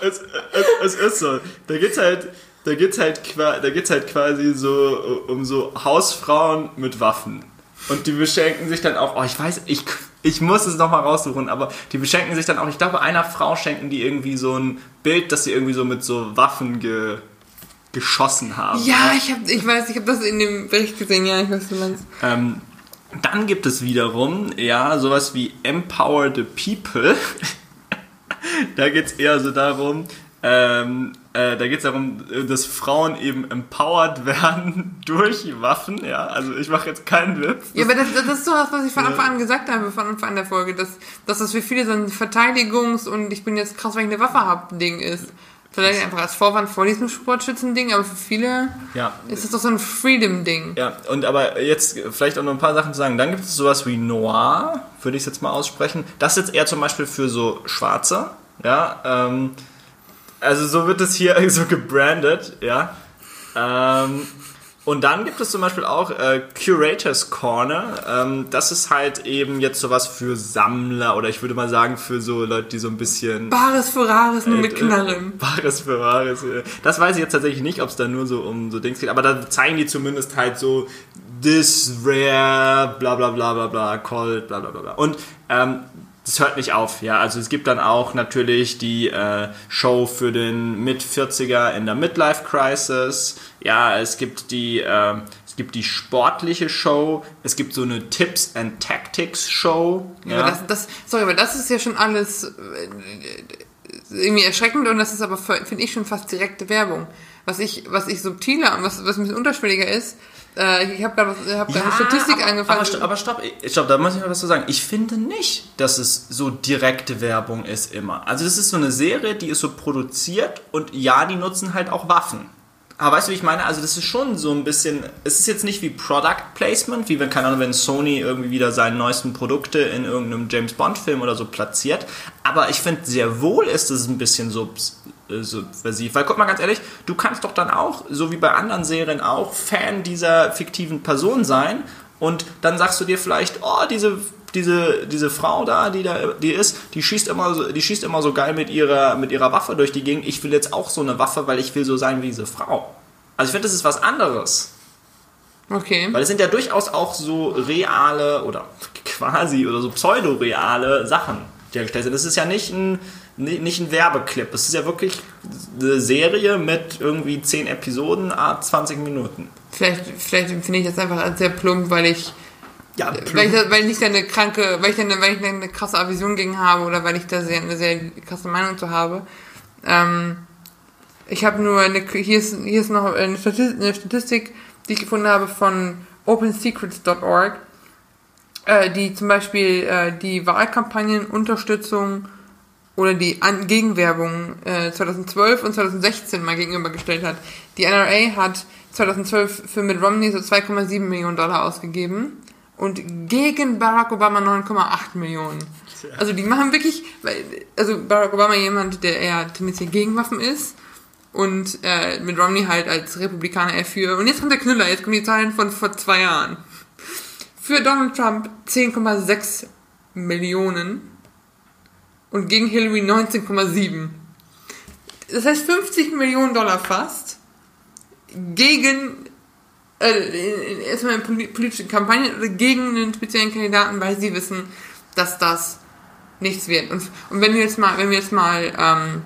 es, es, es ist so. Da geht's halt, da geht's halt, da geht's halt quasi so um so Hausfrauen mit Waffen. Und die beschenken sich dann auch, oh, ich weiß, ich, ich muss es nochmal raussuchen, aber die beschenken sich dann auch, ich glaube, einer Frau schenken die irgendwie so ein Bild, dass sie irgendwie so mit so Waffen ge, geschossen haben. Ja, ich hab, ich weiß, ich habe das in dem Bericht gesehen, ja, ich weiß, was du meinst. Ähm, dann gibt es wiederum, ja, sowas wie Empower the People. [laughs] da geht es eher so darum, ähm, äh, da geht es darum, äh, dass Frauen eben empowered [laughs] werden durch Waffen, ja. Also ich mache jetzt keinen Witz. Ja, aber das, das ist so was, was ich von Anfang an gesagt habe, von Anfang an der Folge, dass, dass das für viele so ein Verteidigungs- und ich bin jetzt krass, weil ich eine Waffe habe, Ding ist. Vielleicht einfach als Vorwand vor diesem Sportschützen-Ding, aber für viele Ja. ist es doch so ein Freedom-Ding. Ja, und aber jetzt vielleicht auch noch ein paar Sachen zu sagen. Dann gibt es sowas wie Noir, würde ich es jetzt mal aussprechen. Das ist jetzt eher zum Beispiel für so Schwarze, ja. Ähm, also so wird es hier [laughs] so gebrandet, ja. Ähm, und dann gibt es zum Beispiel auch äh, Curators Corner. Ähm, das ist halt eben jetzt sowas für Sammler oder ich würde mal sagen für so Leute, die so ein bisschen Bares für Rares, nur mit äh, Knarren. [laughs] Bares für Wahres. äh. Das weiß ich jetzt tatsächlich nicht, ob es da nur so um so Dings geht, aber da zeigen die zumindest halt so this rare, bla bla bla bla bla, cold, bla bla bla bla. Und ähm, das hört nicht auf, ja. Also es gibt dann auch natürlich die äh, Show für den Mit-40er in der Midlife Crisis. Ja, es gibt die, äh, es gibt die sportliche Show. Es gibt so eine Tips and Tactics Show. Ja. Aber das, das, sorry, aber das ist ja schon alles äh, irgendwie erschreckend und das ist aber, finde ich, schon fast direkte Werbung. Was ich, was ich subtiler und was, was ein bisschen unterschwelliger ist, äh, ich habe gerade hab ja, eine Statistik aber, angefangen. Aber, stopp, aber stopp, stopp, da muss ich noch was zu sagen. Ich finde nicht, dass es so direkte Werbung ist immer. Also das ist so eine Serie, die ist so produziert und ja, die nutzen halt auch Waffen. Aber weißt du, wie ich meine? Also das ist schon so ein bisschen, es ist jetzt nicht wie Product Placement, wie wenn, keine Ahnung, wenn Sony irgendwie wieder seine neuesten Produkte in irgendeinem James Bond Film oder so platziert. Aber ich finde sehr wohl ist es ein bisschen äh, subversiv. Weil guck mal ganz ehrlich, du kannst doch dann auch, so wie bei anderen Serien auch, Fan dieser fiktiven Person sein und dann sagst du dir vielleicht, oh, diese diese, diese Frau da, die da, die ist, die schießt immer so, die schießt immer so geil mit ihrer, mit ihrer Waffe durch die Gegend. Ich will jetzt auch so eine Waffe, weil ich will so sein wie diese Frau. Also ich finde, das ist was anderes. Okay. Weil es sind ja durchaus auch so reale oder quasi oder so pseudo-reale Sachen, die hergestellt sind. Das ist ja nicht ein, nicht ein Werbeclip. Es ist ja wirklich eine Serie mit irgendwie 10 Episoden, 20 Minuten. Vielleicht, vielleicht finde ich das einfach als sehr plump, weil ich. Ja, plump. weil, ich, weil ich nicht eine kranke, weil ich, eine, weil ich eine krasse Aversion gegen habe oder weil ich da sehr, eine sehr krasse Meinung zu habe. Ähm, ich habe nur eine, hier ist, hier ist noch eine Statistik, eine Statistik, die ich gefunden habe von opensecrets.org, äh, die zum Beispiel äh, die Wahlkampagnenunterstützung oder die An Gegenwerbung äh, 2012 und 2016 mal gegenübergestellt hat. Die NRA hat 2012 für Mitt Romney so 2,7 Millionen Dollar ausgegeben und gegen Barack Obama 9,8 Millionen. Also die machen wirklich, also Barack Obama jemand, der eher tendenziell gegen Waffen ist und äh, mit Romney halt als Republikaner eher für. Und jetzt kommt der Knüller, jetzt kommen die Zahlen von vor zwei Jahren. Für Donald Trump 10,6 Millionen und gegen Hillary 19,7. Das heißt 50 Millionen Dollar fast gegen äh, erstmal in politischen Kampagnen oder gegen einen speziellen Kandidaten, weil sie wissen, dass das nichts wird. Und, und wenn wir jetzt mal, wenn wir jetzt mal ähm,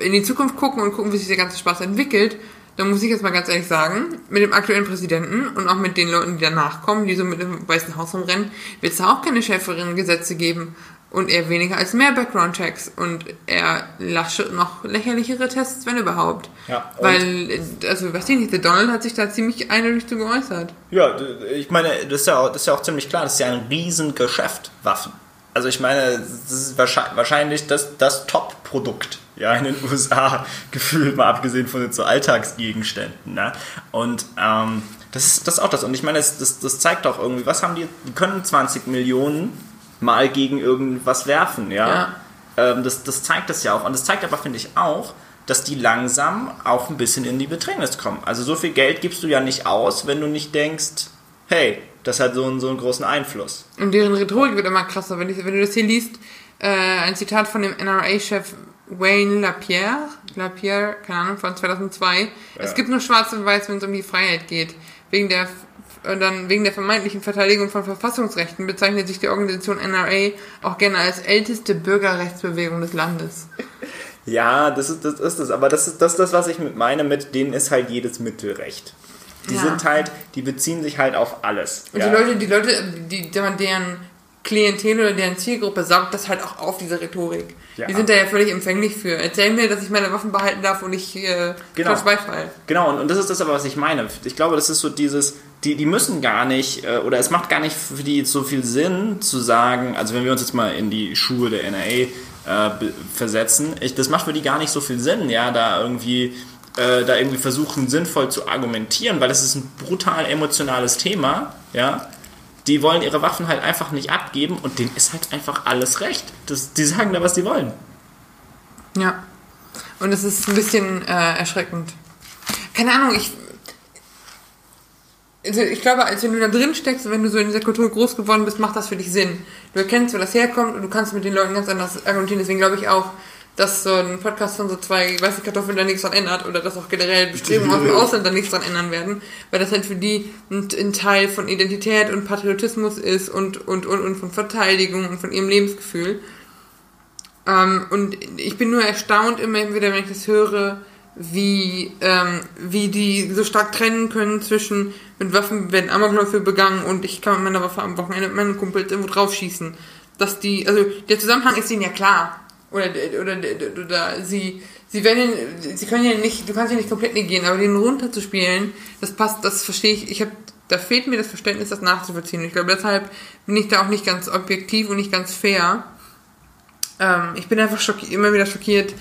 in die Zukunft gucken und gucken, wie sich der ganze Spaß entwickelt, dann muss ich jetzt mal ganz ehrlich sagen, mit dem aktuellen Präsidenten und auch mit den Leuten, die danach kommen, die so mit dem Weißen Haus rumrennen, wird es da auch keine schärferen Gesetze geben und eher weniger als mehr Background-Checks und eher lasche, noch lächerlichere Tests, wenn überhaupt. Ja, Weil, also, was ich nicht, der Donald hat sich da ziemlich eindeutig zu geäußert. Ja, ich meine, das ist ja, auch, das ist ja auch ziemlich klar, das ist ja ein Riesengeschäft, Waffen. Also ich meine, das ist wahrscheinlich das, das Top-Produkt ja, in den [laughs] USA, gefühlt mal abgesehen von den so Alltagsgegenständen. Ne? Und ähm, das, ist, das ist auch das. Und ich meine, das, das, das zeigt doch irgendwie, was haben die, die können 20 Millionen mal gegen irgendwas werfen, ja. ja. Ähm, das, das zeigt das ja auch. Und das zeigt aber, finde ich, auch, dass die langsam auch ein bisschen in die Bedrängnis kommen. Also so viel Geld gibst du ja nicht aus, wenn du nicht denkst, hey, das hat so einen, so einen großen Einfluss. Und deren Rhetorik wird immer krasser. Wenn, ich, wenn du das hier liest, äh, ein Zitat von dem NRA-Chef Wayne Lapierre, Lapierre, keine Ahnung, von 2002. Ja. Es gibt nur schwarz und weiß, wenn es um die Freiheit geht. Wegen der dann wegen der vermeintlichen Verteidigung von Verfassungsrechten bezeichnet sich die Organisation NRA auch gerne als älteste Bürgerrechtsbewegung des Landes. [laughs] Ja, das ist das, ist das. aber das ist das, das, was ich mit meine, mit denen ist halt jedes Mittel recht. Die ja. sind halt, die beziehen sich halt auf alles. Und ja. die Leute, die Leute, die, deren Klientel oder deren Zielgruppe saugt das halt auch auf, diese Rhetorik. Ja. Die sind da ja völlig empfänglich für. Erzähl mir, dass ich meine Waffen behalten darf und ich äh, genau. Beifall. Genau, und, und das ist das aber, was ich meine. Ich glaube, das ist so dieses, die, die müssen gar nicht, äh, oder es macht gar nicht für die so viel Sinn zu sagen, also wenn wir uns jetzt mal in die Schuhe der NRA äh, versetzen, ich, das macht für die gar nicht so viel Sinn, ja, da irgendwie äh, da irgendwie versuchen sinnvoll zu argumentieren, weil es ist ein brutal emotionales Thema, ja. Die wollen ihre Waffen halt einfach nicht abgeben und denen ist halt einfach alles recht. Das, die sagen da, was sie wollen. Ja. Und es ist ein bisschen äh, erschreckend. Keine Ahnung, ich, also ich glaube, als wenn du da drin steckst und wenn du so in dieser Kultur groß geworden bist, macht das für dich Sinn. Du erkennst, wo das herkommt und du kannst mit den Leuten ganz anders argumentieren. Deswegen glaube ich auch, dass so ein Podcast von so zwei weiße Kartoffeln da nichts dran ändert oder dass auch generell Bestrebungen aus dem Ausland da nichts dran ändern werden, weil das halt für die ein, ein Teil von Identität und Patriotismus ist und, und, und, und von Verteidigung und von ihrem Lebensgefühl. Ähm, und ich bin nur erstaunt immer wieder, wenn ich das höre, wie, ähm, wie die so stark trennen können zwischen, mit Waffen werden Amokläufe begangen und ich kann mit meiner Waffe am Wochenende mit meinen Kumpels irgendwo draufschießen. Dass die, also der Zusammenhang ist ihnen ja klar. Oder, oder, oder, oder sie, sie werden, sie können ja nicht, du kannst ja nicht komplett negieren, aber den runterzuspielen, das passt, das verstehe ich, ich habe da fehlt mir das Verständnis, das nachzuvollziehen. Ich glaube, deshalb bin ich da auch nicht ganz objektiv und nicht ganz fair. Ähm, ich bin einfach schockiert, immer wieder schockiert,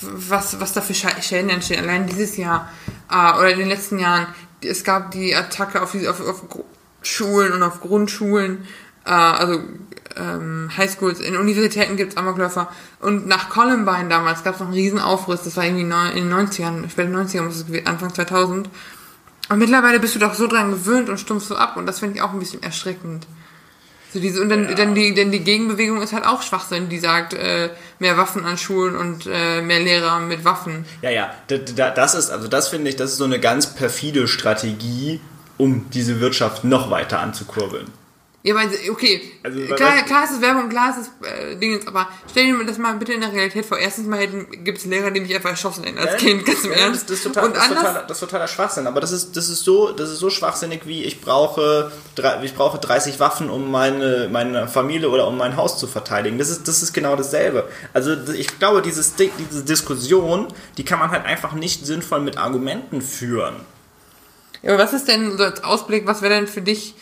was, was da für Schäden entstehen. Allein dieses Jahr äh, oder in den letzten Jahren, es gab die Attacke auf, auf, auf Schulen und auf Grundschulen, äh, also ähm, Highschools, in Universitäten gibt es Amokläufer. Und nach Columbine damals gab es noch einen riesen Aufriss, das war irgendwie in den 90ern, später 90ern, Anfang 2000. Und mittlerweile bist du doch so dran gewöhnt und stumpfst so ab und das finde ich auch ein bisschen erschreckend. So diese, und dann, ja. dann die, denn die Gegenbewegung ist halt auch Schwachsinn, die sagt, äh, mehr Waffen an Schulen und äh, mehr Lehrer mit Waffen. Ja, ja, das ist, also das finde ich, das ist so eine ganz perfide Strategie, um diese Wirtschaft noch weiter anzukurbeln. Ja, weil, okay, also, klar, klar ist es Werbung, klar ist es äh, Dingens, aber stell dir das mal bitte in der Realität vor. Erstens mal gibt es Lehrer, die mich einfach erschossen hätten als ja, Kind, ganz im ja, Ernst. Das, das, ist total, Und das, ist totaler, das ist totaler Schwachsinn, aber das ist, das ist so, das ist so schwachsinnig wie ich brauche, ich brauche 30 Waffen, um meine, meine Familie oder um mein Haus zu verteidigen. Das ist, das ist genau dasselbe. Also ich glaube, dieses, diese Diskussion, die kann man halt einfach nicht sinnvoll mit Argumenten führen. Ja, aber was ist denn so als Ausblick, was wäre denn für dich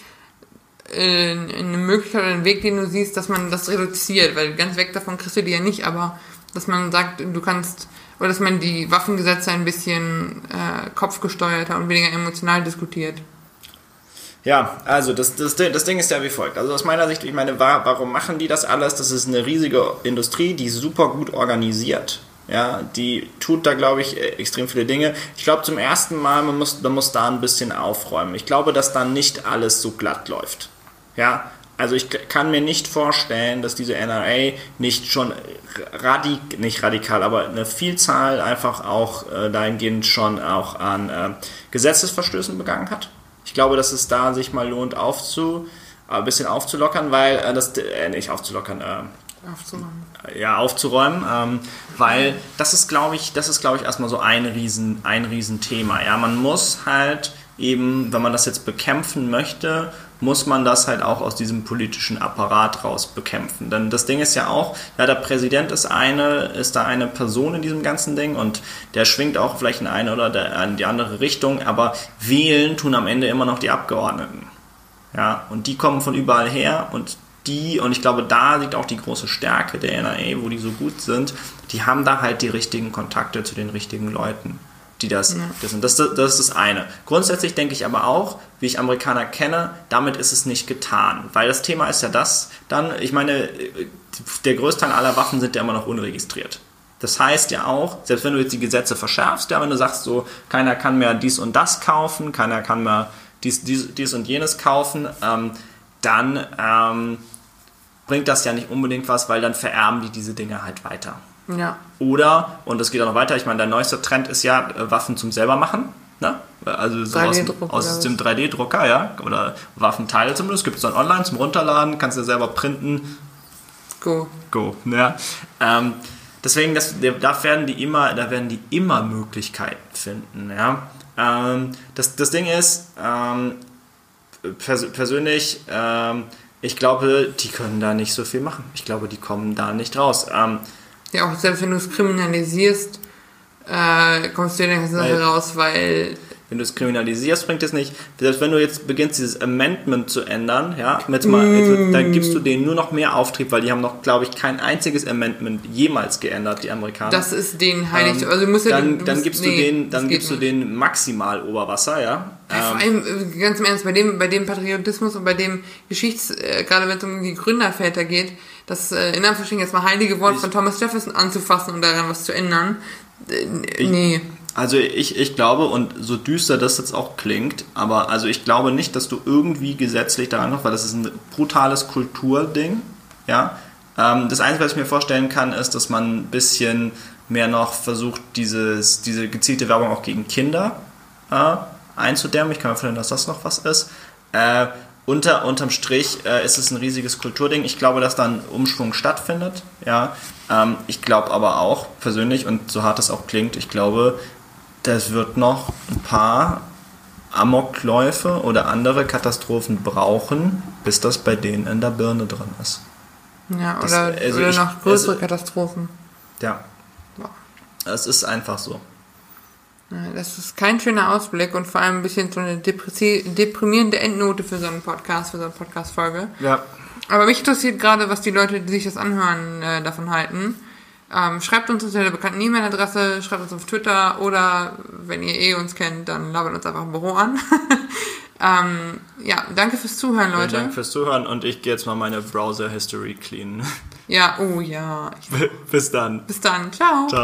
eine Möglichkeit oder einen Weg, den du siehst, dass man das reduziert, weil ganz weg davon kriegst du die ja nicht, aber dass man sagt, du kannst, oder dass man die Waffengesetze ein bisschen äh, kopfgesteuerter und weniger emotional diskutiert. Ja, also das, das, das Ding ist ja wie folgt. Also aus meiner Sicht, ich meine, warum machen die das alles? Das ist eine riesige Industrie, die super gut organisiert. Ja, die tut da, glaube ich, äh, extrem viele Dinge. Ich glaube, zum ersten Mal, man muss, man muss da ein bisschen aufräumen. Ich glaube, dass da nicht alles so glatt läuft. Ja, also ich kann mir nicht vorstellen, dass diese NRA nicht schon radik nicht radikal, aber eine Vielzahl einfach auch äh, dahingehend schon auch an äh, Gesetzesverstößen begangen hat. Ich glaube, dass es da sich mal lohnt, aufzu, äh, ein bisschen aufzulockern, weil äh, das äh, nicht aufzulockern, äh, aufzuräumen. Ja, aufzuräumen, ähm, weil das ist, glaube ich, das ist, glaube ich, erstmal so ein riesen, ein Riesenthema. Ja, man muss halt eben, wenn man das jetzt bekämpfen möchte, muss man das halt auch aus diesem politischen Apparat raus bekämpfen. Denn das Ding ist ja auch, ja, der Präsident ist eine, ist da eine Person in diesem ganzen Ding und der schwingt auch vielleicht in eine oder der, in die andere Richtung, aber wählen tun am Ende immer noch die Abgeordneten. Ja, und die kommen von überall her und die, und ich glaube, da liegt auch die große Stärke der NRA, wo die so gut sind, die haben da halt die richtigen Kontakte zu den richtigen Leuten die das, ja. das sind. Das, das ist das eine. Grundsätzlich denke ich aber auch, wie ich Amerikaner kenne, damit ist es nicht getan. Weil das Thema ist ja das dann, ich meine, der Größteil aller Waffen sind ja immer noch unregistriert. Das heißt ja auch, selbst wenn du jetzt die Gesetze verschärfst, ja, wenn du sagst so, keiner kann mehr dies und das kaufen, keiner kann mehr dies, dies, dies und jenes kaufen, ähm, dann ähm, bringt das ja nicht unbedingt was, weil dann vererben die diese Dinge halt weiter. Ja. Oder, und das geht auch noch weiter, ich meine, der neueste Trend ist ja äh, Waffen zum selbermachen. Ne? Also so aus, aus dem 3D-Drucker, ja, oder Waffenteile zumindest, gibt es dann online zum Runterladen, kannst du selber printen. Go. Go, ja. Ähm, deswegen, das, da werden die immer, da werden die immer Möglichkeiten finden, ja. Ähm, das, das Ding ist, ähm, pers persönlich, ähm, ich glaube, die können da nicht so viel machen. Ich glaube, die kommen da nicht raus. Ja, auch selbst wenn du es kriminalisierst, äh, kommst du in der ganzen Sache raus, weil wenn du es kriminalisierst, bringt es nicht. Selbst wenn du jetzt beginnst, dieses Amendment zu ändern, ja, jetzt mal, jetzt, dann gibst du denen nur noch mehr Auftrieb, weil die haben noch, glaube ich, kein einziges Amendment jemals geändert, die Amerikaner. Das ist denen heilig. Ähm, also musst dann, du, dann gibst nee, du denen, dann gibst du denen maximal Oberwasser, ja. ja vor allem, äh, ganz im Ernst, bei dem, bei dem Patriotismus und bei dem Geschichts, äh, gerade wenn es um die Gründerväter geht, das äh, in Anführungsstrichen jetzt mal heilige Wort ich, von Thomas Jefferson anzufassen und daran was zu ändern, äh, nee. Ich, also ich, ich glaube, und so düster das jetzt auch klingt, aber also ich glaube nicht, dass du irgendwie gesetzlich daran kommst, weil das ist ein brutales Kulturding, ja. Ähm, das Einzige, was ich mir vorstellen kann, ist, dass man ein bisschen mehr noch versucht, dieses, diese gezielte Werbung auch gegen Kinder äh, einzudämmen. Ich kann mir vorstellen, dass das noch was ist. Äh, unter, unterm Strich äh, ist es ein riesiges Kulturding. Ich glaube, dass da ein Umschwung stattfindet. Ja. Ähm, ich glaube aber auch persönlich, und so hart es auch klingt, ich glaube, das wird noch ein paar Amokläufe oder andere Katastrophen brauchen, bis das bei denen in der Birne drin ist. Ja, Das- oder, also oder ich- noch größere also- Katastrophen. Ja, es ist einfach so. Das ist kein schöner Ausblick und vor allem ein bisschen so eine deprimierende Endnote für so einen Podcast, für so eine Podcast-Folge. Ja. Aber mich interessiert gerade, was die Leute, die sich das anhören, äh, davon halten. Ähm, schreibt uns unter der bekannten E-Mail-Adresse, schreibt uns auf Twitter oder wenn ihr eh uns kennt, dann labert uns einfach im Büro an. [laughs] ähm, ja, danke fürs Zuhören, Vielen Leute. Dank fürs Zuhören und ich gehe jetzt mal meine Browser-History cleanen. Ja, oh ja. [laughs] bis dann. Bis dann. Ciao. Ciao.